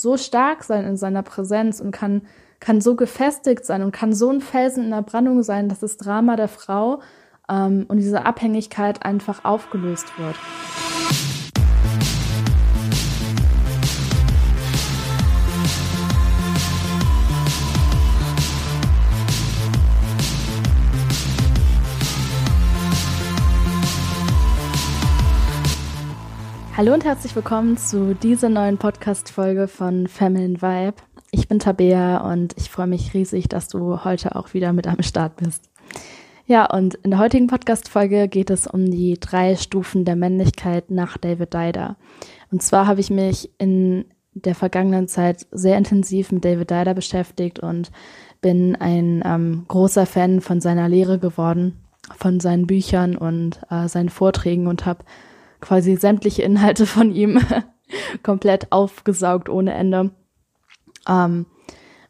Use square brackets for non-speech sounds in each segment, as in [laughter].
so stark sein in seiner Präsenz und kann, kann so gefestigt sein und kann so ein Felsen in der Brandung sein, dass das Drama der Frau ähm, und diese Abhängigkeit einfach aufgelöst wird. Hallo und herzlich willkommen zu dieser neuen Podcast-Folge von Feminine Vibe. Ich bin Tabea und ich freue mich riesig, dass du heute auch wieder mit am Start bist. Ja, und in der heutigen Podcast-Folge geht es um die drei Stufen der Männlichkeit nach David Dider. Und zwar habe ich mich in der vergangenen Zeit sehr intensiv mit David Dider beschäftigt und bin ein ähm, großer Fan von seiner Lehre geworden, von seinen Büchern und äh, seinen Vorträgen und habe quasi sämtliche Inhalte von ihm [laughs] komplett aufgesaugt ohne Ende. Ähm,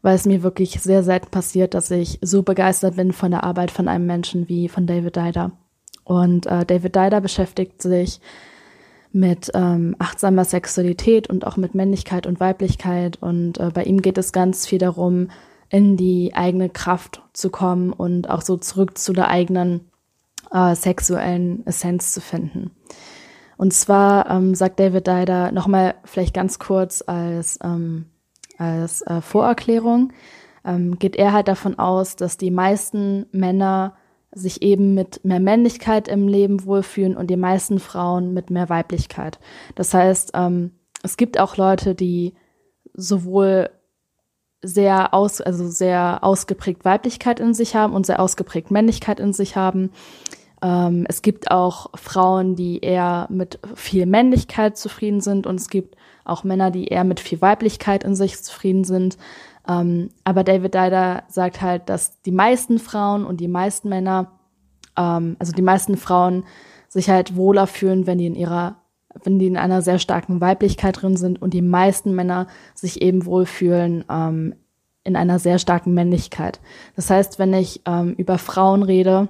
weil es mir wirklich sehr selten passiert, dass ich so begeistert bin von der Arbeit von einem Menschen wie von David Dider. Und äh, David Dider beschäftigt sich mit ähm, achtsamer Sexualität und auch mit Männlichkeit und Weiblichkeit. Und äh, bei ihm geht es ganz viel darum, in die eigene Kraft zu kommen und auch so zurück zu der eigenen äh, sexuellen Essenz zu finden. Und zwar ähm, sagt David Dider nochmal vielleicht ganz kurz als, ähm, als äh, Vorerklärung, ähm, geht er halt davon aus, dass die meisten Männer sich eben mit mehr Männlichkeit im Leben wohlfühlen und die meisten Frauen mit mehr Weiblichkeit. Das heißt, ähm, es gibt auch Leute, die sowohl sehr aus, also sehr ausgeprägt Weiblichkeit in sich haben und sehr ausgeprägt Männlichkeit in sich haben. Ähm, es gibt auch Frauen, die eher mit viel Männlichkeit zufrieden sind und es gibt auch Männer, die eher mit viel Weiblichkeit in sich zufrieden sind. Ähm, aber David Dider sagt halt, dass die meisten Frauen und die meisten Männer, ähm, also die meisten Frauen sich halt wohler fühlen, wenn die in ihrer wenn die in einer sehr starken Weiblichkeit drin sind und die meisten Männer sich eben wohlfühlen ähm, in einer sehr starken Männlichkeit. Das heißt, wenn ich ähm, über Frauen rede,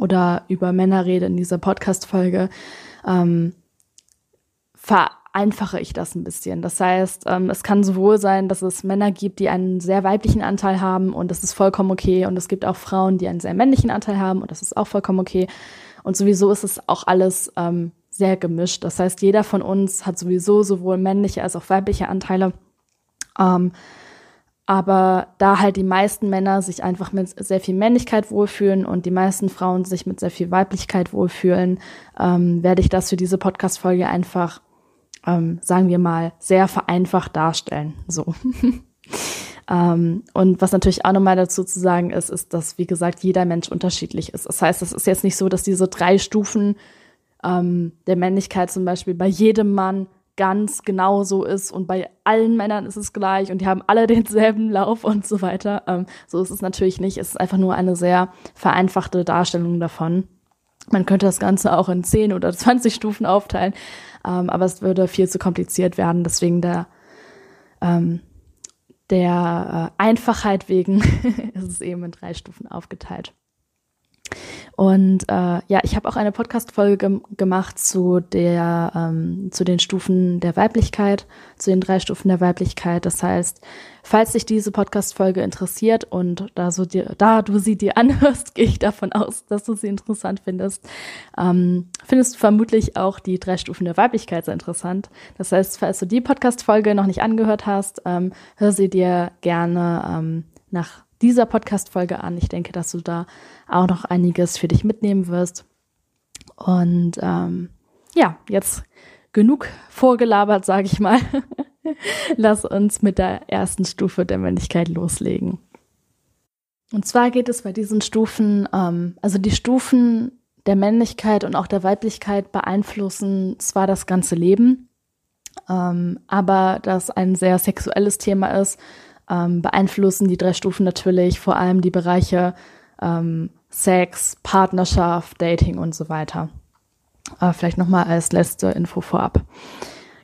oder über Männer rede in dieser Podcast-Folge, ähm, vereinfache ich das ein bisschen. Das heißt, ähm, es kann sowohl sein, dass es Männer gibt, die einen sehr weiblichen Anteil haben und das ist vollkommen okay. Und es gibt auch Frauen, die einen sehr männlichen Anteil haben und das ist auch vollkommen okay. Und sowieso ist es auch alles ähm, sehr gemischt. Das heißt, jeder von uns hat sowieso sowohl männliche als auch weibliche Anteile. Ähm, aber da halt die meisten Männer sich einfach mit sehr viel Männlichkeit wohlfühlen und die meisten Frauen sich mit sehr viel Weiblichkeit wohlfühlen, ähm, werde ich das für diese Podcast-Folge einfach, ähm, sagen wir mal, sehr vereinfacht darstellen. So. [laughs] ähm, und was natürlich auch nochmal dazu zu sagen ist, ist, dass, wie gesagt, jeder Mensch unterschiedlich ist. Das heißt, es ist jetzt nicht so, dass diese drei Stufen ähm, der Männlichkeit zum Beispiel bei jedem Mann ganz genau so ist und bei allen Männern ist es gleich und die haben alle [laughs] denselben Lauf und so weiter. Ähm, so ist es natürlich nicht. Es ist einfach nur eine sehr vereinfachte Darstellung davon. Man könnte das Ganze auch in 10 oder [laughs] 20 Stufen aufteilen, ähm, aber es würde viel zu kompliziert werden. Deswegen der, ähm, der äh, Einfachheit wegen [laughs] ist es eben in drei Stufen aufgeteilt. Und äh, ja, ich habe auch eine Podcast-Folge gem gemacht zu der, ähm, zu den Stufen der Weiblichkeit, zu den drei Stufen der Weiblichkeit. Das heißt, falls dich diese Podcast-Folge interessiert und da so dir, da du sie dir [laughs] anhörst, gehe ich davon aus, dass du sie interessant findest, ähm, findest du vermutlich auch die drei Stufen der Weiblichkeit sehr interessant. Das heißt, falls du die Podcast-Folge noch nicht angehört hast, ähm, hör sie dir gerne ähm, nach dieser Podcast-Folge an. Ich denke, dass du da auch noch einiges für dich mitnehmen wirst. Und ähm, ja, jetzt genug vorgelabert, sage ich mal. [laughs] Lass uns mit der ersten Stufe der Männlichkeit loslegen. Und zwar geht es bei diesen Stufen, ähm, also die Stufen der Männlichkeit und auch der Weiblichkeit beeinflussen zwar das ganze Leben, ähm, aber das ein sehr sexuelles Thema ist, ähm, beeinflussen die drei Stufen natürlich vor allem die Bereiche ähm, Sex, Partnerschaft, Dating und so weiter. Äh, vielleicht nochmal als letzte Info vorab.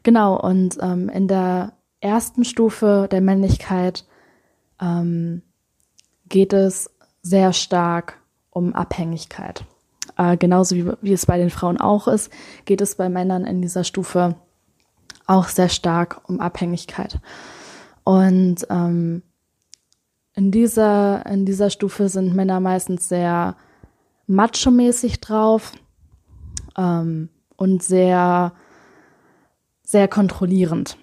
Genau, und ähm, in der ersten Stufe der Männlichkeit ähm, geht es sehr stark um Abhängigkeit. Äh, genauso wie, wie es bei den Frauen auch ist, geht es bei Männern in dieser Stufe auch sehr stark um Abhängigkeit. Und ähm, in dieser, in dieser Stufe sind Männer meistens sehr macho-mäßig drauf ähm, und sehr, sehr kontrollierend.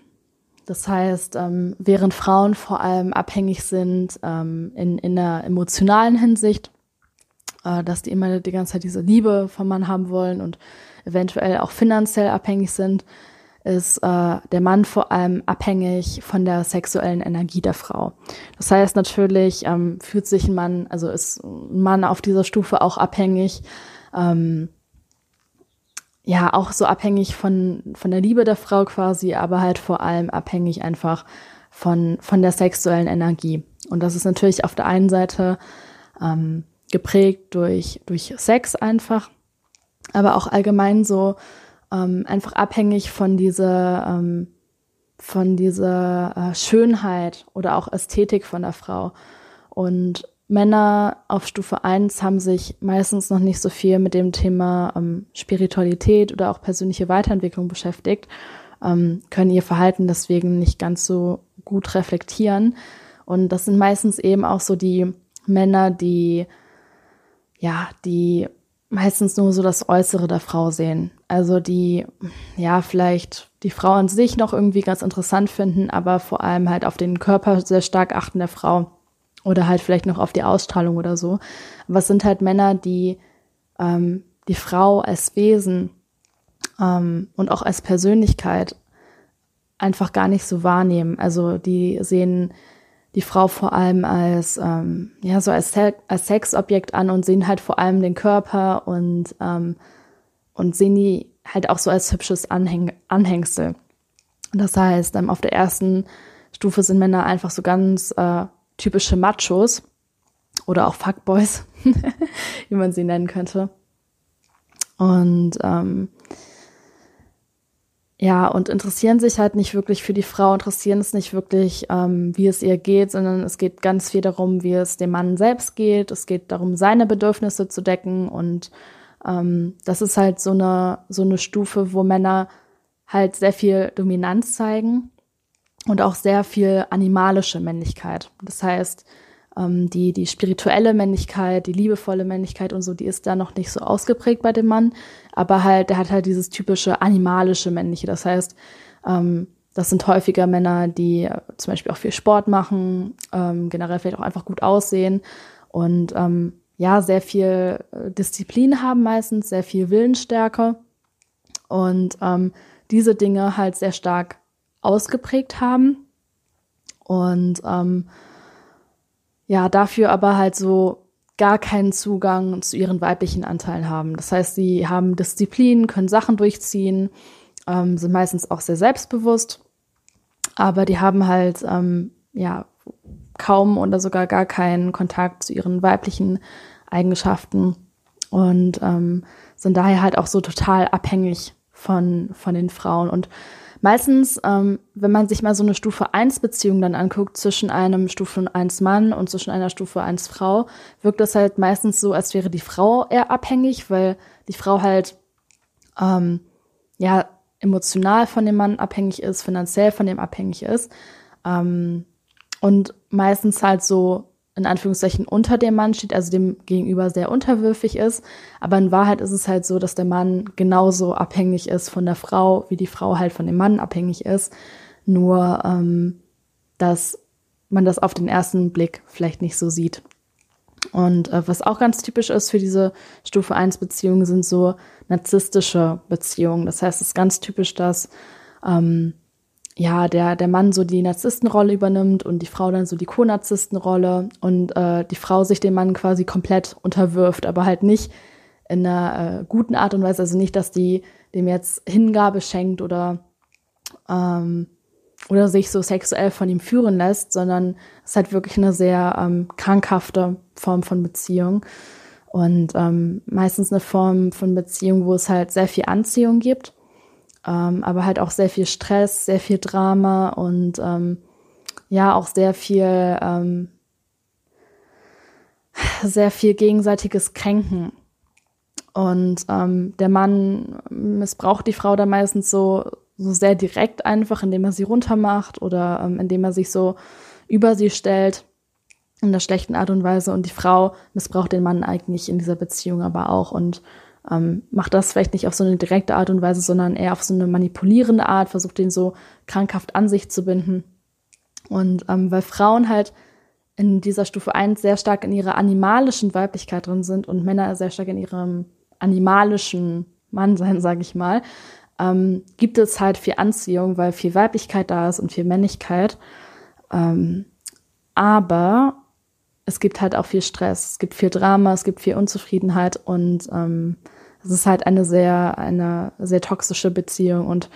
Das heißt, ähm, während Frauen vor allem abhängig sind ähm, in, in der emotionalen Hinsicht, äh, dass die immer die ganze Zeit diese Liebe vom Mann haben wollen und eventuell auch finanziell abhängig sind, ist äh, der Mann vor allem abhängig von der sexuellen Energie der Frau. Das heißt natürlich ähm, fühlt sich ein Mann, also ist ein Mann auf dieser Stufe auch abhängig, ähm, ja auch so abhängig von von der Liebe der Frau quasi, aber halt vor allem abhängig einfach von von der sexuellen Energie. Und das ist natürlich auf der einen Seite ähm, geprägt durch durch Sex einfach, aber auch allgemein so ähm, einfach abhängig von dieser, ähm, von dieser äh, Schönheit oder auch Ästhetik von der Frau. Und Männer auf Stufe 1 haben sich meistens noch nicht so viel mit dem Thema ähm, Spiritualität oder auch persönliche Weiterentwicklung beschäftigt, ähm, können ihr Verhalten deswegen nicht ganz so gut reflektieren. Und das sind meistens eben auch so die Männer, die ja, die meistens nur so das Äußere der Frau sehen. Also die, ja, vielleicht die Frau an sich noch irgendwie ganz interessant finden, aber vor allem halt auf den Körper sehr stark achten der Frau oder halt vielleicht noch auf die Ausstrahlung oder so. Aber es sind halt Männer, die ähm, die Frau als Wesen ähm, und auch als Persönlichkeit einfach gar nicht so wahrnehmen. Also die sehen die Frau vor allem als ähm, ja so als, als Sexobjekt an und sehen halt vor allem den Körper und ähm, und sehen die halt auch so als hübsches Anhäng Anhängsel. Das heißt, ähm, auf der ersten Stufe sind Männer einfach so ganz äh, typische Machos oder auch Fuckboys, [laughs] wie man sie nennen könnte. Und ähm, ja, und interessieren sich halt nicht wirklich für die Frau, interessieren es nicht wirklich, ähm, wie es ihr geht, sondern es geht ganz viel darum, wie es dem Mann selbst geht. Es geht darum, seine Bedürfnisse zu decken. Und ähm, das ist halt so eine, so eine Stufe, wo Männer halt sehr viel Dominanz zeigen und auch sehr viel animalische Männlichkeit. Das heißt, ähm, die, die spirituelle Männlichkeit, die liebevolle Männlichkeit und so, die ist da noch nicht so ausgeprägt bei dem Mann. Aber halt, der hat halt dieses typische animalische Männliche. Das heißt, ähm, das sind häufiger Männer, die äh, zum Beispiel auch viel Sport machen, ähm, generell vielleicht auch einfach gut aussehen und ähm, ja, sehr viel äh, Disziplin haben meistens, sehr viel Willensstärke und ähm, diese Dinge halt sehr stark ausgeprägt haben. Und ähm, ja, dafür aber halt so gar keinen Zugang zu ihren weiblichen Anteilen haben. Das heißt, sie haben Disziplin, können Sachen durchziehen, ähm, sind meistens auch sehr selbstbewusst, aber die haben halt ähm, ja kaum oder sogar gar keinen Kontakt zu ihren weiblichen Eigenschaften und ähm, sind daher halt auch so total abhängig von, von den Frauen. Und Meistens, ähm, wenn man sich mal so eine Stufe 1 Beziehung dann anguckt zwischen einem Stufe 1 Mann und zwischen einer Stufe 1 Frau, wirkt das halt meistens so, als wäre die Frau eher abhängig, weil die Frau halt ähm, ja emotional von dem Mann abhängig ist, finanziell von dem abhängig ist ähm, und meistens halt so in Anführungszeichen unter dem Mann steht, also dem gegenüber sehr unterwürfig ist. Aber in Wahrheit ist es halt so, dass der Mann genauso abhängig ist von der Frau, wie die Frau halt von dem Mann abhängig ist. Nur, ähm, dass man das auf den ersten Blick vielleicht nicht so sieht. Und äh, was auch ganz typisch ist für diese Stufe 1 Beziehungen sind so narzisstische Beziehungen. Das heißt, es ist ganz typisch, dass ähm, ja, der, der Mann so die Narzisstenrolle übernimmt und die Frau dann so die Co-Narzisstenrolle und äh, die Frau sich dem Mann quasi komplett unterwirft, aber halt nicht in einer äh, guten Art und Weise, also nicht, dass die dem jetzt Hingabe schenkt oder ähm, oder sich so sexuell von ihm führen lässt, sondern es ist halt wirklich eine sehr ähm, krankhafte Form von Beziehung und ähm, meistens eine Form von Beziehung, wo es halt sehr viel Anziehung gibt ähm, aber halt auch sehr viel Stress, sehr viel Drama und ähm, ja auch sehr viel ähm, sehr viel gegenseitiges Kränken. Und ähm, der Mann missbraucht die Frau da meistens so so sehr direkt einfach, indem er sie runtermacht oder ähm, indem er sich so über sie stellt in der schlechten Art und Weise. Und die Frau missbraucht den Mann eigentlich in dieser Beziehung aber auch und ähm, macht das vielleicht nicht auf so eine direkte Art und Weise, sondern eher auf so eine manipulierende Art, versucht den so krankhaft an sich zu binden. Und ähm, weil Frauen halt in dieser Stufe 1 sehr stark in ihrer animalischen Weiblichkeit drin sind und Männer sehr stark in ihrem animalischen Mannsein, [laughs] sage ich mal, ähm, gibt es halt viel Anziehung, weil viel Weiblichkeit da ist und viel Männlichkeit. Ähm, aber es gibt halt auch viel Stress, es gibt viel Drama, es gibt viel Unzufriedenheit und ähm, es ist halt eine sehr, eine sehr toxische Beziehung und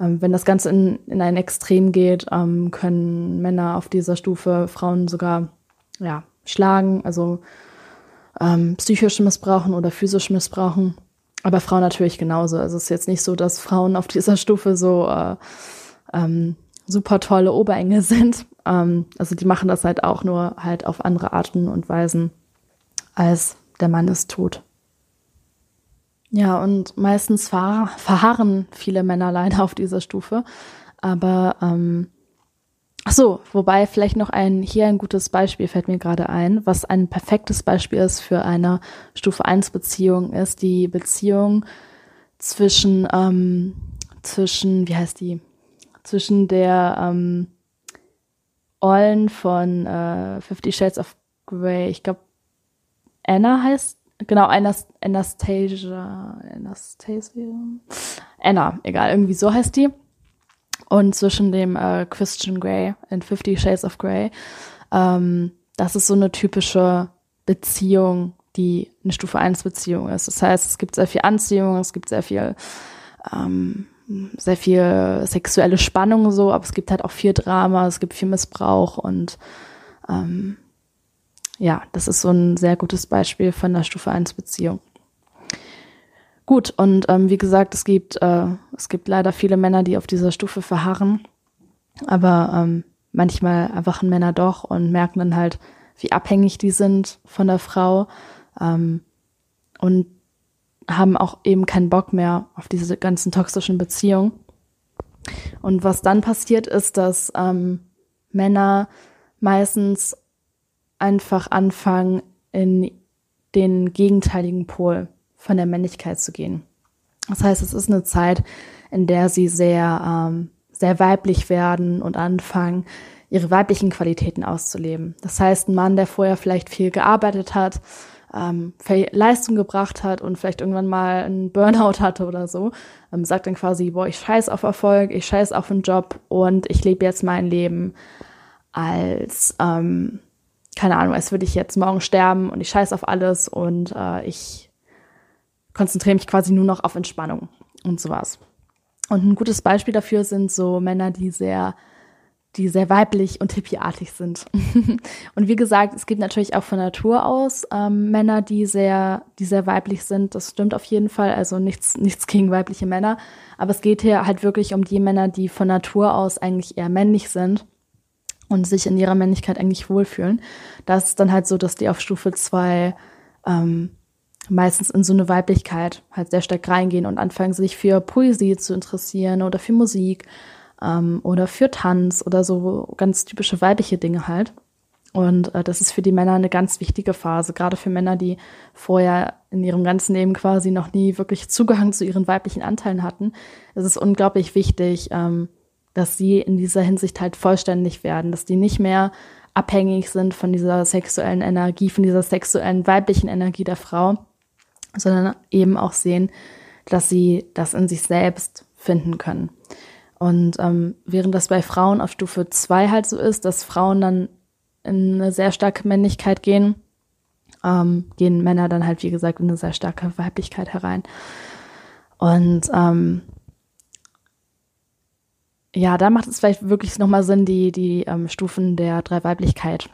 ähm, wenn das Ganze in, in ein Extrem geht, ähm, können Männer auf dieser Stufe Frauen sogar ja, schlagen, also ähm, psychisch missbrauchen oder physisch missbrauchen. Aber Frauen natürlich genauso. Also es ist jetzt nicht so, dass Frauen auf dieser Stufe so äh, ähm, super tolle Oberengel [laughs] sind. Ähm, also die machen das halt auch nur halt auf andere Arten und Weisen, als der Mann es tut. Ja, und meistens ver verharren viele Männer leider auf dieser Stufe. Aber ähm, ach so, wobei vielleicht noch ein hier ein gutes Beispiel fällt mir gerade ein, was ein perfektes Beispiel ist für eine Stufe 1 Beziehung, ist die Beziehung zwischen ähm, zwischen wie heißt die zwischen der ähm, Ollen von äh, Fifty Shades of Grey, ich glaube Anna heißt genau, Anastasia, Anastasia, Anna, egal, irgendwie so heißt die. Und zwischen dem äh, Christian Grey in Fifty Shades of Grey. Ähm, das ist so eine typische Beziehung, die eine Stufe 1 Beziehung ist. Das heißt, es gibt sehr viel Anziehung, es gibt sehr viel, ähm, sehr viel sexuelle Spannung so, aber es gibt halt auch viel Drama, es gibt viel Missbrauch und ähm, ja, das ist so ein sehr gutes Beispiel von der Stufe 1 Beziehung. Gut, und ähm, wie gesagt, es gibt, äh, es gibt leider viele Männer, die auf dieser Stufe verharren, aber ähm, manchmal erwachen Männer doch und merken dann halt, wie abhängig die sind von der Frau ähm, und haben auch eben keinen Bock mehr auf diese ganzen toxischen Beziehungen. Und was dann passiert ist, dass ähm, Männer meistens einfach anfangen, in den gegenteiligen Pol von der Männlichkeit zu gehen. Das heißt, es ist eine Zeit, in der sie sehr, ähm, sehr weiblich werden und anfangen, ihre weiblichen Qualitäten auszuleben. Das heißt, ein Mann, der vorher vielleicht viel gearbeitet hat, ähm, Leistung gebracht hat und vielleicht irgendwann mal einen Burnout hatte oder so, ähm, sagt dann quasi, boah, ich scheiß auf Erfolg, ich scheiß auf einen Job und ich lebe jetzt mein Leben als ähm, keine Ahnung, als würde ich jetzt morgen sterben und ich scheiß auf alles und äh, ich konzentriere mich quasi nur noch auf Entspannung und sowas. Und ein gutes Beispiel dafür sind so Männer, die sehr, die sehr weiblich und hippieartig sind. [laughs] und wie gesagt, es gibt natürlich auch von Natur aus ähm, Männer, die sehr, die sehr weiblich sind. Das stimmt auf jeden Fall. Also nichts, nichts gegen weibliche Männer. Aber es geht hier halt wirklich um die Männer, die von Natur aus eigentlich eher männlich sind und sich in ihrer Männlichkeit eigentlich wohlfühlen. Das ist dann halt so, dass die auf Stufe zwei ähm, meistens in so eine Weiblichkeit halt sehr stark reingehen und anfangen, sich für Poesie zu interessieren oder für Musik ähm, oder für Tanz oder so ganz typische weibliche Dinge halt. Und äh, das ist für die Männer eine ganz wichtige Phase, gerade für Männer, die vorher in ihrem ganzen Leben quasi noch nie wirklich Zugang zu ihren weiblichen Anteilen hatten. Es ist unglaublich wichtig, ähm, dass sie in dieser Hinsicht halt vollständig werden, dass die nicht mehr abhängig sind von dieser sexuellen Energie, von dieser sexuellen weiblichen Energie der Frau, sondern eben auch sehen, dass sie das in sich selbst finden können. Und ähm, während das bei Frauen auf Stufe 2 halt so ist, dass Frauen dann in eine sehr starke Männlichkeit gehen, ähm, gehen Männer dann halt, wie gesagt, in eine sehr starke Weiblichkeit herein. Und ähm, ja, da macht es vielleicht wirklich nochmal Sinn, die, die ähm, Stufen der Dreiweiblichkeit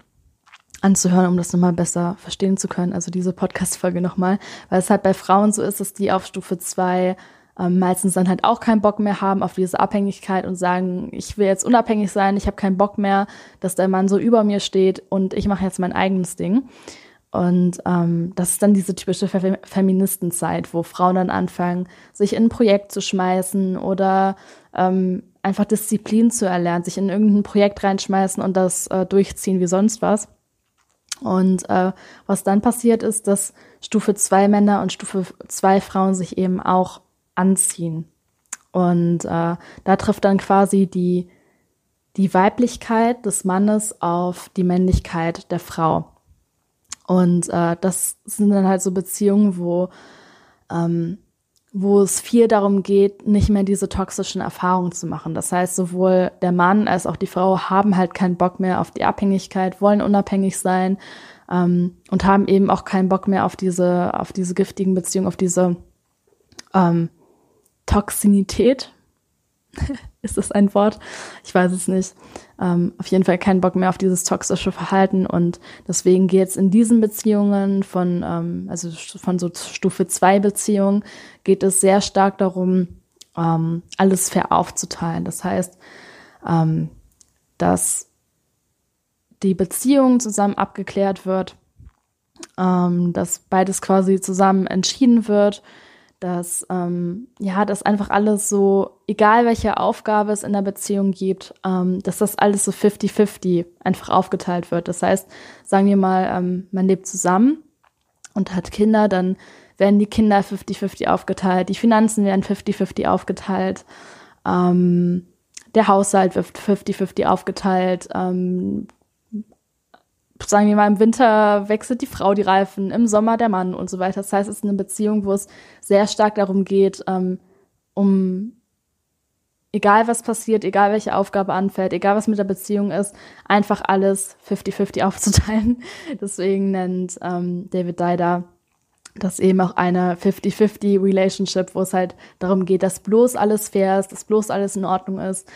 anzuhören, um das nochmal besser verstehen zu können. Also diese Podcast-Folge nochmal, weil es halt bei Frauen so ist, dass die auf Stufe zwei ähm, meistens dann halt auch keinen Bock mehr haben auf diese Abhängigkeit und sagen, ich will jetzt unabhängig sein, ich habe keinen Bock mehr, dass der Mann so über mir steht und ich mache jetzt mein eigenes Ding. Und ähm, das ist dann diese typische Fe Feministenzeit, wo Frauen dann anfangen, sich in ein Projekt zu schmeißen oder ähm, einfach Disziplin zu erlernen, sich in irgendein Projekt reinschmeißen und das äh, durchziehen wie sonst was. Und äh, was dann passiert ist, dass Stufe 2 Männer und Stufe 2 Frauen sich eben auch anziehen. Und äh, da trifft dann quasi die, die Weiblichkeit des Mannes auf die Männlichkeit der Frau. Und äh, das sind dann halt so Beziehungen, wo, ähm, wo es viel darum geht, nicht mehr diese toxischen Erfahrungen zu machen. Das heißt, sowohl der Mann als auch die Frau haben halt keinen Bock mehr auf die Abhängigkeit, wollen unabhängig sein ähm, und haben eben auch keinen Bock mehr auf diese, auf diese giftigen Beziehungen, auf diese ähm, Toxinität, [laughs] ist das ein Wort? Ich weiß es nicht. Ähm, auf jeden Fall keinen Bock mehr auf dieses toxische Verhalten und deswegen geht es in diesen Beziehungen von, ähm, also von so Stufe 2 Beziehungen, geht es sehr stark darum, ähm, alles fair aufzuteilen. Das heißt, ähm, dass die Beziehung zusammen abgeklärt wird, ähm, dass beides quasi zusammen entschieden wird, dass ähm, ja, dass einfach alles so, egal welche Aufgabe es in der Beziehung gibt, ähm, dass das alles so 50-50 einfach aufgeteilt wird. Das heißt, sagen wir mal, ähm, man lebt zusammen und hat Kinder, dann werden die Kinder 50-50 aufgeteilt, die Finanzen werden 50-50 aufgeteilt, ähm, der Haushalt wird 50-50 aufgeteilt, ähm, sagen wir mal, im Winter wechselt die Frau die Reifen, im Sommer der Mann und so weiter. Das heißt, es ist eine Beziehung, wo es sehr stark darum geht, ähm, um egal was passiert, egal welche Aufgabe anfällt, egal was mit der Beziehung ist, einfach alles 50-50 aufzuteilen. [laughs] Deswegen nennt ähm, David Dider das eben auch eine 50-50 Relationship, wo es halt darum geht, dass bloß alles fair ist, dass bloß alles in Ordnung ist.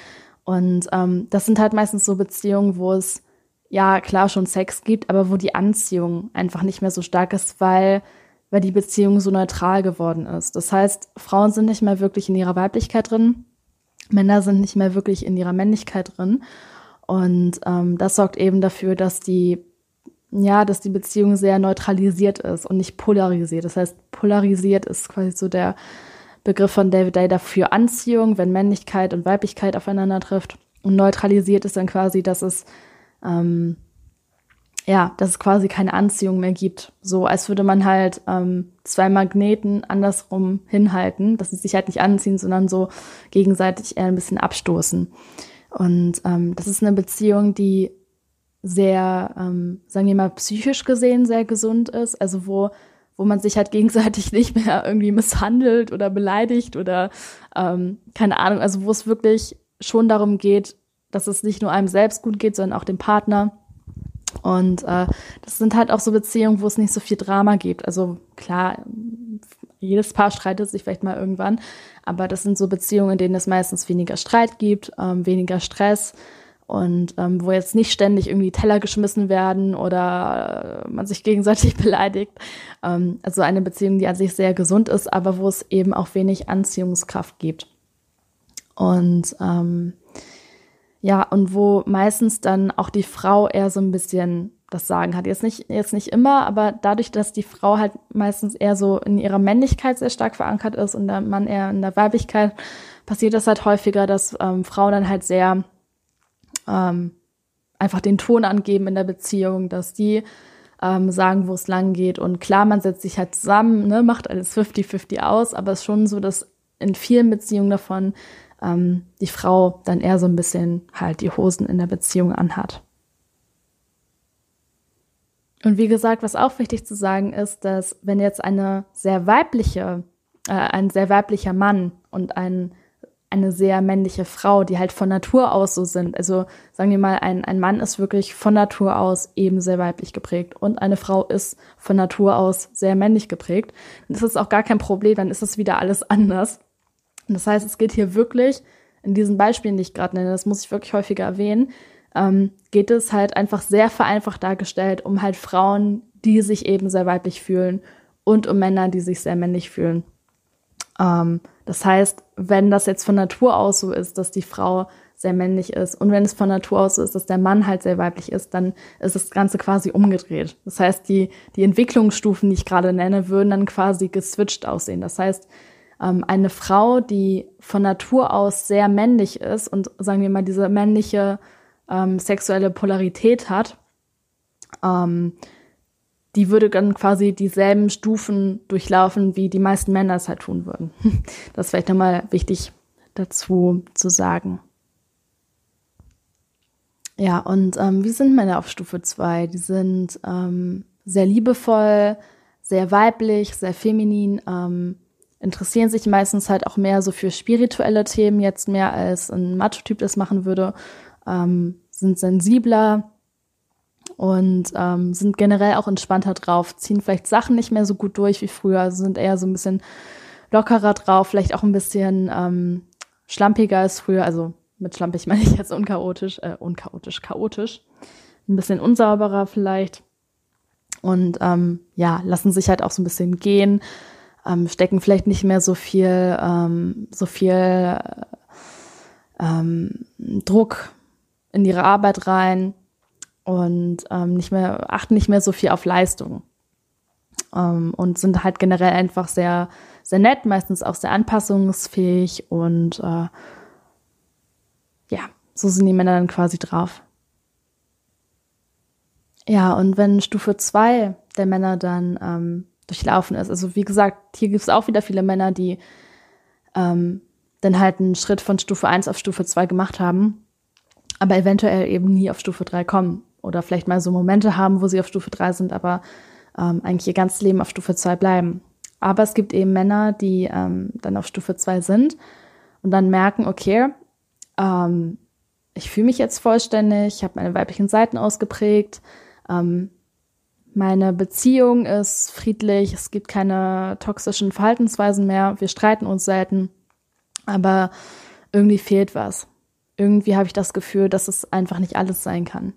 Und ähm, das sind halt meistens so Beziehungen, wo es ja klar schon Sex gibt, aber wo die Anziehung einfach nicht mehr so stark ist, weil, weil die Beziehung so neutral geworden ist. Das heißt, Frauen sind nicht mehr wirklich in ihrer Weiblichkeit drin, Männer sind nicht mehr wirklich in ihrer Männlichkeit drin. Und ähm, das sorgt eben dafür, dass die, ja, dass die Beziehung sehr neutralisiert ist und nicht polarisiert. Das heißt, polarisiert ist quasi so der Begriff von David Day dafür Anziehung, wenn Männlichkeit und Weiblichkeit aufeinander trifft. Und neutralisiert ist dann quasi, dass es ähm, ja, dass es quasi keine Anziehung mehr gibt. So als würde man halt ähm, zwei Magneten andersrum hinhalten, dass sie sich halt nicht anziehen, sondern so gegenseitig eher ein bisschen abstoßen. Und ähm, das ist eine Beziehung, die sehr, ähm, sagen wir mal, psychisch gesehen sehr gesund ist. Also wo, wo man sich halt [laughs] gegenseitig nicht mehr irgendwie misshandelt oder beleidigt oder ähm, keine Ahnung, also wo es wirklich schon darum geht, dass es nicht nur einem selbst gut geht, sondern auch dem Partner. Und äh, das sind halt auch so Beziehungen, wo es nicht so viel Drama gibt. Also klar, jedes Paar streitet sich vielleicht mal irgendwann, aber das sind so Beziehungen, in denen es meistens weniger Streit gibt, ähm, weniger Stress und ähm, wo jetzt nicht ständig irgendwie Teller geschmissen werden oder äh, man sich gegenseitig [laughs] beleidigt. Ähm, also eine Beziehung, die an sich sehr gesund ist, aber wo es eben auch wenig Anziehungskraft gibt. Und ähm, ja, und wo meistens dann auch die Frau eher so ein bisschen das Sagen hat. Jetzt nicht, jetzt nicht immer, aber dadurch, dass die Frau halt meistens eher so in ihrer Männlichkeit sehr stark verankert ist und der Mann eher in der Weiblichkeit, passiert das halt häufiger, dass ähm, Frauen dann halt sehr ähm, einfach den Ton angeben in der Beziehung, dass die ähm, sagen, wo es lang geht. Und klar, man setzt sich halt zusammen, ne, macht alles 50-50 aus, aber es ist schon so, dass in vielen Beziehungen davon ähm, die Frau dann eher so ein bisschen halt die Hosen in der Beziehung anhat. Und wie gesagt, was auch wichtig zu sagen ist, dass wenn jetzt eine sehr weibliche, äh, ein sehr weiblicher Mann und ein, eine sehr männliche Frau, die halt von Natur aus so sind, also sagen wir mal, ein, ein Mann ist wirklich von Natur aus eben sehr weiblich geprägt und eine Frau ist von Natur aus sehr männlich geprägt, dann ist es auch gar kein Problem, dann ist es wieder alles [laughs] anders. Und das heißt, es geht hier wirklich, in diesen Beispielen, die ich gerade nenne, das muss ich wirklich häufiger erwähnen, ähm, geht es halt einfach sehr vereinfacht dargestellt um halt Frauen, die sich eben sehr weiblich fühlen und um Männer, die sich sehr männlich fühlen. Ähm, das heißt, wenn das jetzt von Natur aus so ist, dass die Frau sehr männlich ist. Und wenn es von Natur aus so ist, dass der Mann halt sehr weiblich ist, dann ist das Ganze quasi umgedreht. Das heißt, die, die Entwicklungsstufen, die ich gerade nenne, würden dann quasi geswitcht aussehen. Das heißt, ähm, eine Frau, die von Natur aus sehr männlich ist und sagen wir mal diese männliche ähm, sexuelle Polarität hat, ähm, die würde dann quasi dieselben Stufen durchlaufen, wie die meisten Männer es halt tun würden. [laughs] Das ist vielleicht nochmal wichtig dazu zu sagen. Ja, und ähm, wie sind Männer auf Stufe 2? Die sind ähm, sehr liebevoll, sehr weiblich, sehr feminin, ähm, interessieren sich meistens halt auch mehr so für spirituelle Themen, jetzt mehr als ein Macho-Typ das machen würde, ähm, sind sensibler und ähm, sind generell auch entspannter drauf, ziehen vielleicht Sachen nicht mehr so gut durch wie früher, also sind eher so ein bisschen lockerer drauf, vielleicht auch ein bisschen ähm, schlampiger als früher, also mit schlampig [laughs] meine ich jetzt unchaotisch, äh, unchaotisch, chaotisch. Ein bisschen unsauberer vielleicht. Und ähm, ja, lassen sich halt auch so ein bisschen gehen, ähm, stecken vielleicht nicht mehr so viel, ähm, so viel ähm, Druck in ihre Arbeit rein und ähm, nicht mehr, achten nicht mehr so viel auf Leistung. Ähm, und sind halt generell einfach sehr, sehr nett, meistens auch sehr anpassungsfähig und äh, ja, so sind die Männer dann quasi drauf. Ja, und wenn Stufe 2 der Männer dann ähm, durchlaufen ist, also wie gesagt, hier gibt es auch wieder viele Männer, die ähm, dann halt einen Schritt von Stufe 1 auf Stufe 2 gemacht haben, aber eventuell eben nie auf Stufe 3 kommen oder vielleicht mal so Momente haben, wo sie auf Stufe 3 sind, aber ähm, eigentlich ihr ganzes Leben auf Stufe 2 bleiben. Aber es gibt eben Männer, die ähm, dann auf Stufe 2 sind und dann merken, okay, ähm, ich fühle mich jetzt vollständig, ich habe meine weiblichen Seiten ausgeprägt, ähm, meine Beziehung ist friedlich, es gibt keine toxischen Verhaltensweisen mehr, wir streiten uns selten, aber irgendwie fehlt was. Irgendwie habe ich das Gefühl, dass es einfach nicht alles sein kann.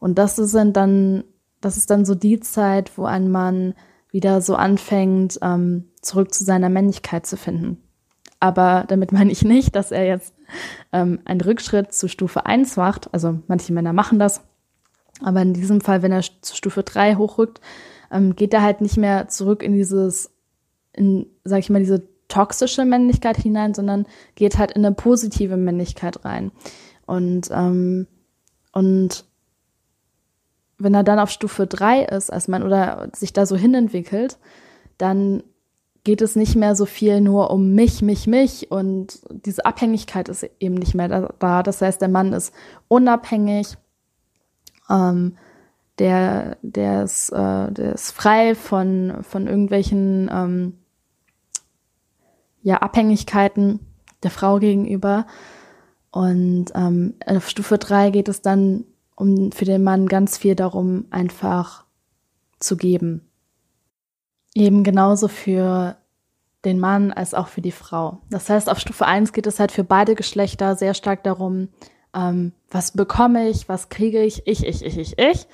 Und das sind dann, das ist dann so die Zeit, wo ein Mann wieder so anfängt, ähm, zurück zu seiner Männlichkeit zu finden. Aber damit meine ich nicht, dass er jetzt ähm, einen Rückschritt zu Stufe 1 macht. Also manche Männer machen das. Aber in diesem Fall, wenn er zu Stufe 3 hochrückt, ähm, geht er halt nicht mehr zurück in dieses, in, sag ich mal, diese toxische Männlichkeit hinein, sondern geht halt in eine positive Männlichkeit rein. Und, ähm, und wenn er dann auf Stufe 3 ist, als man oder sich da so hinentwickelt, dann geht es nicht mehr so viel nur um mich, mich, mich und diese Abhängigkeit ist eben nicht mehr da. Das heißt, der Mann ist unabhängig, ähm, der, der, ist, äh, der ist frei von, von irgendwelchen ähm, ja, Abhängigkeiten der Frau gegenüber. Und ähm, auf Stufe 3 geht es dann um für den Mann ganz viel darum, einfach zu geben. Eben genauso für den Mann als auch für die Frau. Das heißt, auf Stufe 1 geht es halt für beide Geschlechter sehr stark darum, ähm, was bekomme ich, was kriege ich, ich, ich, ich, ich, ich.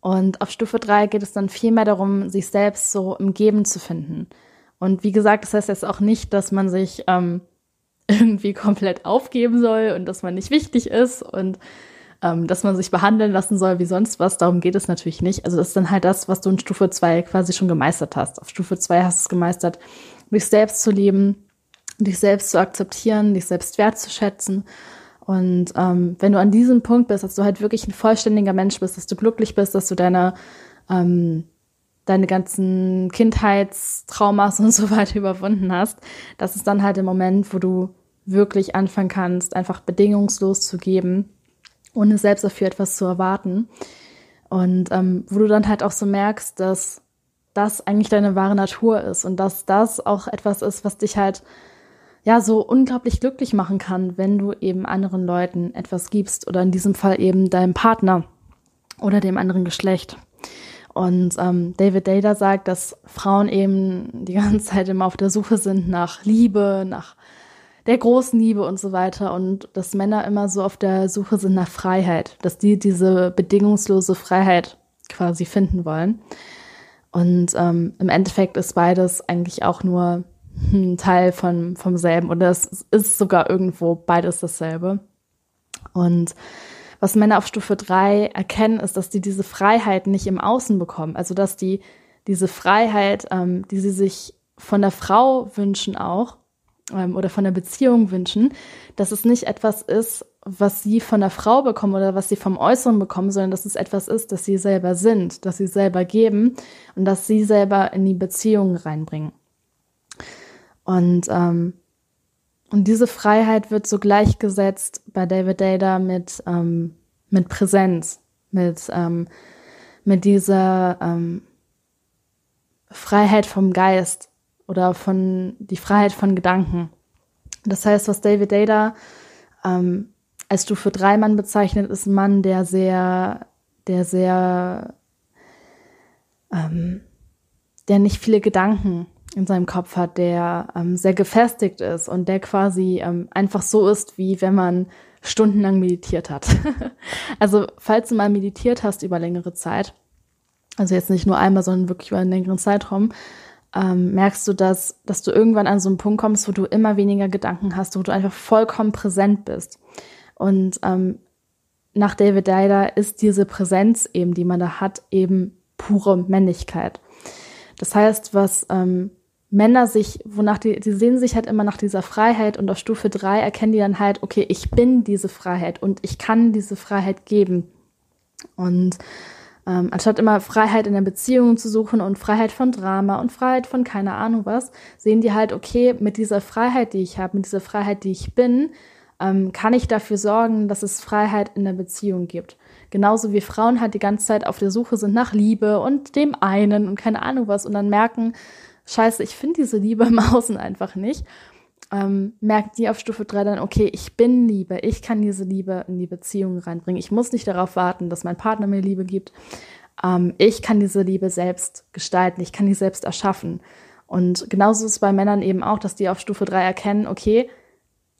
Und auf Stufe 3 geht es dann viel mehr darum, sich selbst so im Geben zu finden. Und wie gesagt, das heißt jetzt auch nicht, dass man sich ähm, [laughs] irgendwie komplett aufgeben soll und dass man nicht wichtig ist und ähm, dass man sich behandeln lassen soll wie sonst was. Darum geht es natürlich nicht. Also das ist dann halt das, was du in Stufe 2 quasi schon gemeistert hast. Auf Stufe 2 hast du es gemeistert, dich selbst zu leben, dich selbst zu akzeptieren, dich selbst wertzuschätzen. Und ähm, wenn du an diesem Punkt bist, dass du halt wirklich ein vollständiger Mensch bist, dass du glücklich bist, dass du deine ähm, deine ganzen Kindheitstraumas [laughs] und so weiter überwunden hast, das ist dann halt der Moment, wo du wirklich anfangen kannst, einfach bedingungslos zu geben ohne selbst dafür etwas zu erwarten. Und ähm, wo du dann halt auch so merkst, dass das eigentlich deine wahre Natur ist und dass das auch etwas ist, was dich halt ja so unglaublich glücklich machen kann, wenn du eben anderen Leuten etwas gibst oder in diesem Fall eben deinem Partner oder dem anderen Geschlecht. Und ähm, David Data sagt, dass Frauen eben die [laughs] ganze Zeit immer auf der Suche sind nach Liebe, nach der großen Liebe und so weiter und dass Männer immer so auf der Suche sind nach Freiheit, dass die diese bedingungslose Freiheit quasi finden wollen. Und ähm, im Endeffekt ist beides eigentlich auch nur ein Teil von, vom selben oder es ist sogar irgendwo beides dasselbe. Und was Männer auf Stufe 3 erkennen, ist, dass die diese Freiheit nicht im Außen bekommen. Also dass die diese Freiheit, ähm, die sie sich von der Frau wünschen auch ähm, oder von der Beziehung wünschen, dass es nicht etwas ist, was sie von der Frau bekommen oder was sie vom Äußeren bekommen, sondern dass es etwas ist, das sie selber sind, das sie selber geben und das sie selber in die Beziehung reinbringen. Und, ähm, und diese Freiheit wird so gleichgesetzt bei David Data mit, ähm, mit Präsenz, mit, ähm, mit dieser ähm, Freiheit vom Geist oder von die Freiheit von Gedanken. Das heißt, was David Data ähm, als Stufe 3 Mann bezeichnet, ist ein Mann, der sehr, der sehr, ähm, der nicht viele Gedanken in seinem Kopf hat, der ähm, sehr gefestigt ist und der quasi ähm, einfach so ist, wie wenn man stundenlang meditiert hat. [laughs] also falls du mal meditiert hast über längere Zeit, also jetzt nicht nur einmal, sondern wirklich über einen längeren Zeitraum, ähm, merkst du, dass, dass du irgendwann an so einen Punkt kommst, wo du immer weniger Gedanken hast, wo du einfach vollkommen präsent bist. Und ähm, nach David Dyder ist diese Präsenz eben, die man da hat, eben pure Männlichkeit. Das heißt, was ähm, Männer sich, wonach die, die sehen sich halt immer nach dieser Freiheit und auf Stufe drei erkennen die dann halt, okay, ich bin diese Freiheit und ich kann diese Freiheit geben. Und ähm, anstatt immer Freiheit in der Beziehung zu suchen und Freiheit von Drama und Freiheit von keine Ahnung was, sehen die halt, okay, mit dieser Freiheit, die ich habe, mit dieser Freiheit, die ich bin, ähm, kann ich dafür sorgen, dass es Freiheit in der Beziehung gibt. Genauso wie Frauen halt die ganze Zeit auf der Suche sind nach Liebe und dem einen und keine Ahnung was und dann merken, scheiße, ich finde diese Liebe im Außen einfach nicht, ähm, merkt die auf Stufe 3 dann, okay, ich bin Liebe, ich kann diese Liebe in die Beziehung reinbringen. Ich muss nicht darauf warten, dass mein Partner mir Liebe gibt. Ähm, ich kann diese Liebe selbst gestalten, ich kann die selbst erschaffen. Und genauso ist es bei Männern eben auch, dass die auf Stufe 3 erkennen, okay,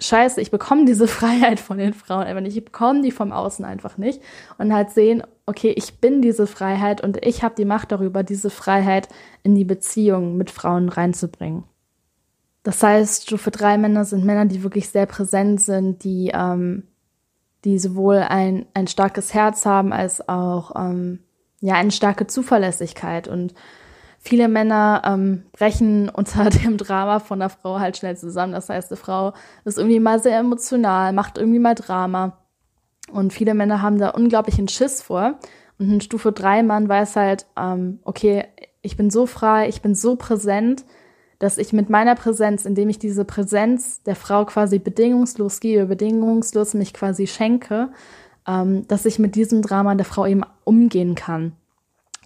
scheiße, ich bekomme diese [laughs] Freiheit von den Frauen einfach nicht, ich bekomme die vom Außen einfach nicht. Und halt sehen, okay, ich bin diese Freiheit und ich habe die Macht darüber, diese Freiheit in die Beziehung mit Frauen reinzubringen. Das heißt, Stufe 3 Männer sind Männer, die wirklich sehr präsent sind, die, ähm, die sowohl ein, ein starkes Herz haben als auch ähm, ja eine starke Zuverlässigkeit. Und viele Männer ähm, brechen [laughs] unter dem Drama von der Frau halt schnell zusammen. Das heißt, die Frau ist irgendwie mal sehr emotional, macht irgendwie mal Drama. Und viele Männer haben da unglaublichen Schiss vor. Und ein Stufe 3 Mann weiß halt, ähm, okay, ich bin so frei, ich bin so präsent, dass ich mit meiner Präsenz, indem ich diese Präsenz der Frau quasi bedingungslos gebe, bedingungslos mich quasi schenke, ähm, dass ich mit diesem Drama der Frau eben umgehen kann.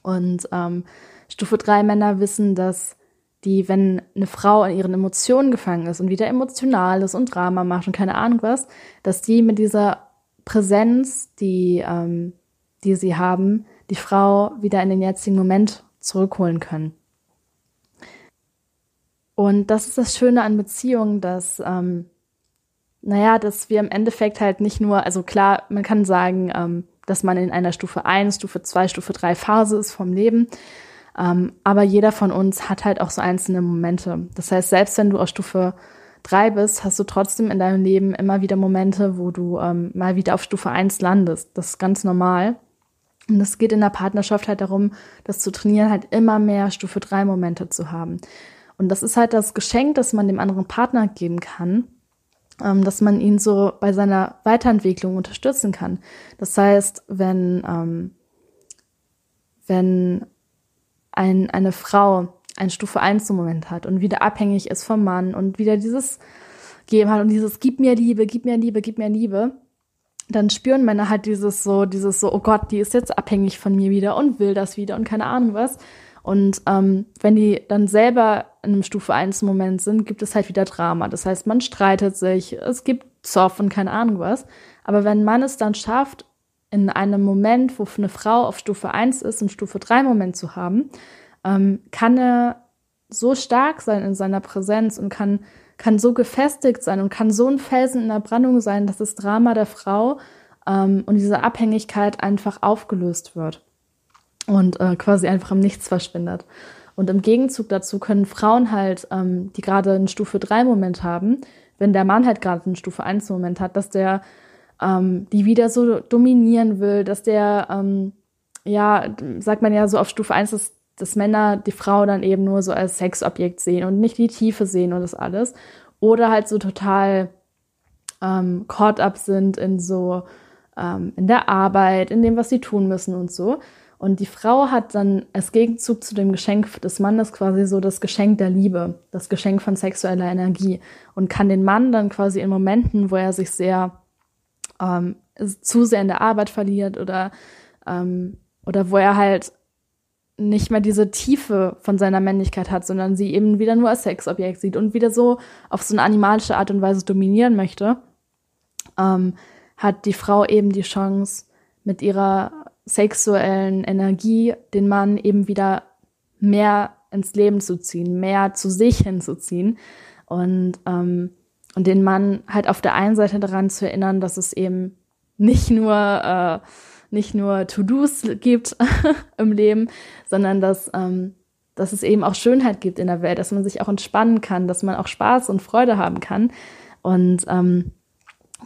Und ähm, Stufe 3 Männer wissen, dass die, wenn eine Frau in ihren Emotionen gefangen ist und wieder emotional ist und Drama macht und keine Ahnung was, dass die mit dieser Präsenz, die, ähm, die sie haben, die Frau wieder in den jetzigen Moment zurückholen können. Und das ist das Schöne an Beziehungen, dass, ähm, naja, dass wir im Endeffekt halt nicht nur, also klar, man kann sagen, ähm, dass man in einer Stufe 1, Stufe 2, Stufe 3 Phase ist vom Leben, aber jeder von uns hat halt auch so einzelne Momente. Das heißt, selbst wenn du auf Stufe drei bist, hast du trotzdem in deinem Leben immer wieder Momente, wo du ähm, mal wieder auf Stufe eins landest. Das ist ganz normal. Und es geht in der Partnerschaft halt darum, das zu trainieren, halt immer mehr Stufe drei Momente zu haben. Und das ist halt das Geschenk, das man dem anderen Partner geben kann, ähm, dass man ihn so bei seiner Weiterentwicklung unterstützen kann. Das heißt, wenn, ähm, wenn ein, eine Frau ein Stufe 1 Moment hat und wieder abhängig ist vom Mann und wieder dieses Geben hat und dieses Gib mir Liebe, gib mir Liebe, gib mir Liebe, dann spüren Männer halt dieses so, dieses so, oh Gott, die ist jetzt abhängig von mir wieder und will das wieder und keine Ahnung was. Und ähm, wenn die dann selber in einem Stufe 1 Moment sind, gibt es halt wieder Drama. Das heißt, man streitet sich, es gibt Zoff und keine Ahnung was. Aber wenn man es dann schafft, in einem Moment, wo eine Frau auf Stufe 1 ist, einen Stufe 3 Moment zu haben, ähm, kann er so stark sein in seiner Präsenz und kann, kann so gefestigt sein und kann so ein Felsen in der Brandung sein, dass das Drama der Frau ähm, und diese Abhängigkeit einfach aufgelöst wird und äh, quasi einfach im Nichts verschwindet. Und im Gegenzug dazu können Frauen halt, ähm, die gerade einen Stufe 3 Moment haben, wenn der Mann halt gerade einen Stufe 1 Moment hat, dass der ähm, die wieder so dominieren will, dass der, ähm, ja, sagt man ja so auf Stufe 1, dass, dass Männer die Frau dann eben nur so als Sexobjekt sehen und nicht die Tiefe sehen und das alles. Oder halt so total ähm, caught up sind in so, ähm, in der Arbeit, in dem, was sie tun müssen und so. Und die Frau hat dann als Gegenzug zu dem Geschenk des Mannes quasi so das Geschenk der Liebe, das Geschenk von sexueller Energie und kann den Mann dann quasi in Momenten, wo er sich sehr ähm, zu sehr in der Arbeit verliert oder, ähm, oder wo er halt nicht mehr diese Tiefe von seiner Männlichkeit hat, sondern sie eben wieder nur als Sexobjekt sieht und wieder so auf so eine animalische Art und Weise dominieren möchte, ähm, hat die Frau eben die Chance, mit ihrer sexuellen Energie den Mann eben wieder mehr ins Leben zu ziehen, mehr zu sich hinzuziehen. Und, ähm, und den Mann halt auf der einen Seite daran zu erinnern, dass es eben nicht nur äh, nicht nur To-Dos gibt [laughs] im Leben, sondern dass, ähm, dass es eben auch Schönheit gibt in der Welt, dass man sich auch entspannen kann, dass man auch Spaß und Freude haben kann. Und ähm,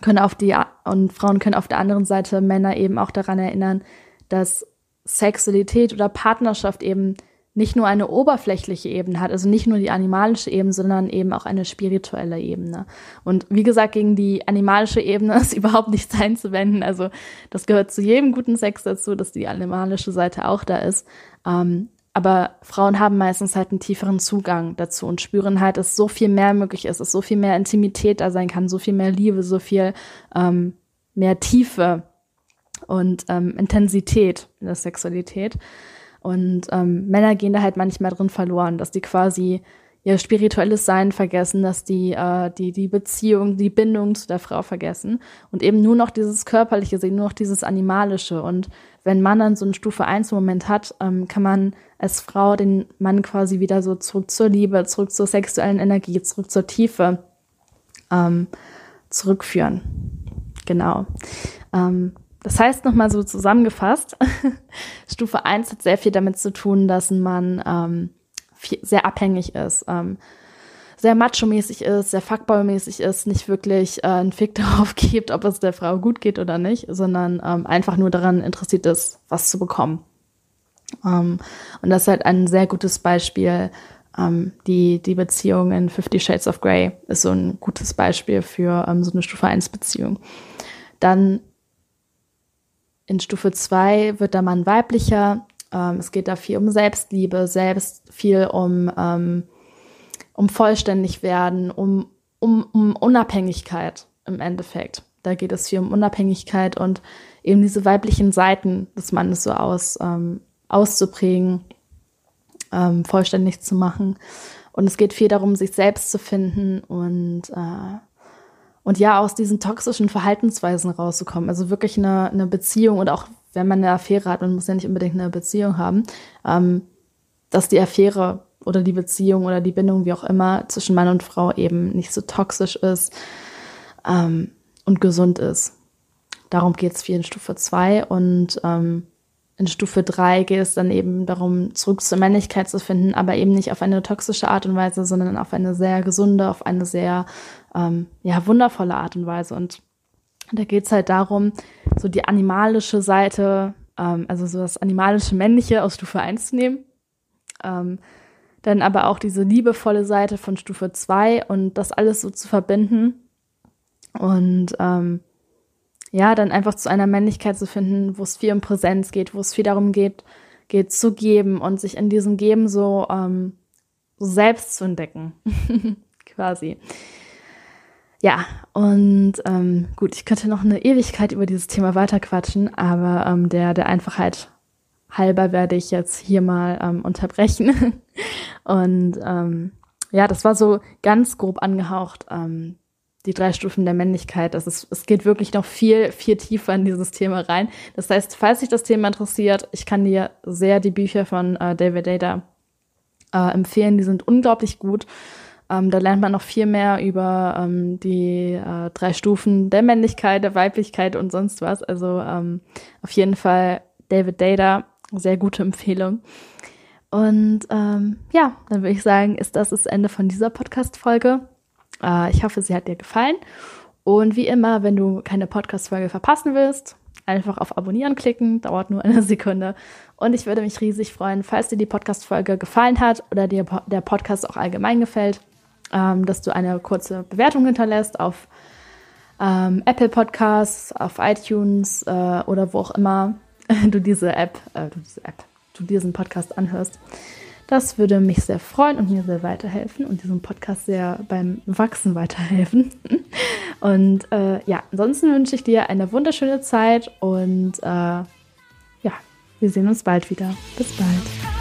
können auf die und Frauen können auf der anderen Seite Männer eben auch daran erinnern, dass Sexualität oder Partnerschaft eben nicht nur eine oberflächliche Ebene hat, also nicht nur die animalische Ebene, sondern eben auch eine spirituelle Ebene. Und wie gesagt, gegen die animalische Ebene [laughs] ist überhaupt nichts einzuwenden. Also das gehört zu jedem guten Sex dazu, dass die animalische Seite auch da ist. Ähm, aber Frauen haben meistens halt einen tieferen Zugang dazu und spüren halt, dass so viel mehr möglich ist, dass so viel mehr Intimität da sein kann, so viel mehr Liebe, so viel ähm, mehr Tiefe und ähm, Intensität in der Sexualität. Und ähm, Männer gehen da halt manchmal drin verloren, dass die quasi ihr spirituelles Sein vergessen, dass die, äh, die, die Beziehung, die Bindung zu der Frau vergessen und eben nur noch dieses Körperliche sehen, nur noch dieses Animalische. Und wenn man dann so einen Stufe 1 Moment hat, ähm, kann man als Frau den Mann quasi wieder so zurück zur Liebe, zurück zur sexuellen Energie, zurück zur Tiefe ähm, zurückführen. Genau. Ähm, das heißt, nochmal so zusammengefasst, [laughs] Stufe 1 hat sehr viel damit zu tun, dass ein Mann ähm, viel, sehr abhängig ist, ähm, sehr macho-mäßig ist, sehr fuckboy-mäßig ist, nicht wirklich äh, einen Fick [laughs] darauf gibt, ob es der Frau gut geht oder nicht, sondern ähm, einfach nur daran interessiert ist, was zu bekommen. Ähm, und das ist halt ein sehr gutes Beispiel. Ähm, die, die Beziehung in Fifty Shades of Grey ist so ein gutes Beispiel für ähm, so eine Stufe 1 Beziehung. Dann in Stufe 2 wird der Mann weiblicher. Ähm, es geht da viel um Selbstliebe, selbst viel um, ähm, um vollständig werden, um, um, um Unabhängigkeit im Endeffekt. Da geht es viel um Unabhängigkeit und eben diese weiblichen Seiten des Mannes so aus, ähm, auszuprägen, ähm, vollständig zu machen. Und es geht viel darum, sich selbst zu finden und äh, und ja, aus diesen toxischen Verhaltensweisen rauszukommen. Also wirklich eine, eine Beziehung und auch wenn man eine Affäre hat, man muss ja nicht unbedingt eine Beziehung haben, ähm, dass die Affäre oder die Beziehung oder die Bindung, wie auch immer, zwischen Mann und Frau eben nicht so toxisch ist ähm, und gesund ist. Darum geht es viel in Stufe 2 und ähm, in Stufe 3 geht es dann eben darum, zurück zur Männlichkeit zu finden, aber eben nicht auf eine toxische Art und Weise, sondern auf eine sehr gesunde, auf eine sehr ähm, ja, wundervolle Art und Weise. Und da geht es halt darum, so die animalische Seite, ähm, also so das animalische Männliche aus Stufe 1 zu nehmen. Ähm, dann aber auch diese liebevolle Seite von Stufe 2 und das alles so zu verbinden. Und ähm, ja, dann einfach zu einer Männlichkeit zu finden, wo es viel um Präsenz geht, wo es viel darum geht, geht zu geben und sich in diesem Geben so, ähm, so selbst zu entdecken. [laughs] Quasi. Ja, und ähm, gut, ich könnte noch eine Ewigkeit über dieses Thema weiterquatschen, aber ähm, der, der Einfachheit halber werde ich jetzt hier mal ähm, unterbrechen. [laughs] und ähm, ja, das war so ganz grob angehaucht, ähm, die drei Stufen der Männlichkeit. Das ist, es geht wirklich noch viel, viel tiefer in dieses Thema rein. Das heißt, falls dich das Thema interessiert, ich kann dir sehr die Bücher von äh, David Data äh, empfehlen. Die sind unglaublich gut. Ähm, da lernt man noch viel mehr über ähm, die äh, drei Stufen der Männlichkeit, der Weiblichkeit und sonst was. Also ähm, auf jeden Fall David Data, sehr gute Empfehlung. Und ähm, ja, dann würde ich sagen, ist das das Ende von dieser Podcast-Folge. Äh, ich hoffe, sie hat dir gefallen. Und wie immer, wenn du keine Podcast-Folge verpassen willst, einfach auf Abonnieren klicken, dauert nur eine [laughs] Sekunde. Und ich würde mich riesig freuen, falls dir die Podcast-Folge gefallen hat oder dir der Podcast auch allgemein gefällt, ähm, dass du eine kurze Bewertung hinterlässt auf ähm, Apple Podcasts, auf iTunes äh, oder wo auch immer [laughs] du diese App, äh, du diese App, du diesen Podcast anhörst. Das würde mich sehr freuen und mir sehr weiterhelfen und diesem Podcast sehr beim Wachsen weiterhelfen. [laughs] Und äh, ja, ansonsten wünsche ich dir eine wunderschöne Zeit und äh, ja, wir sehen uns bald wieder. Bis bald.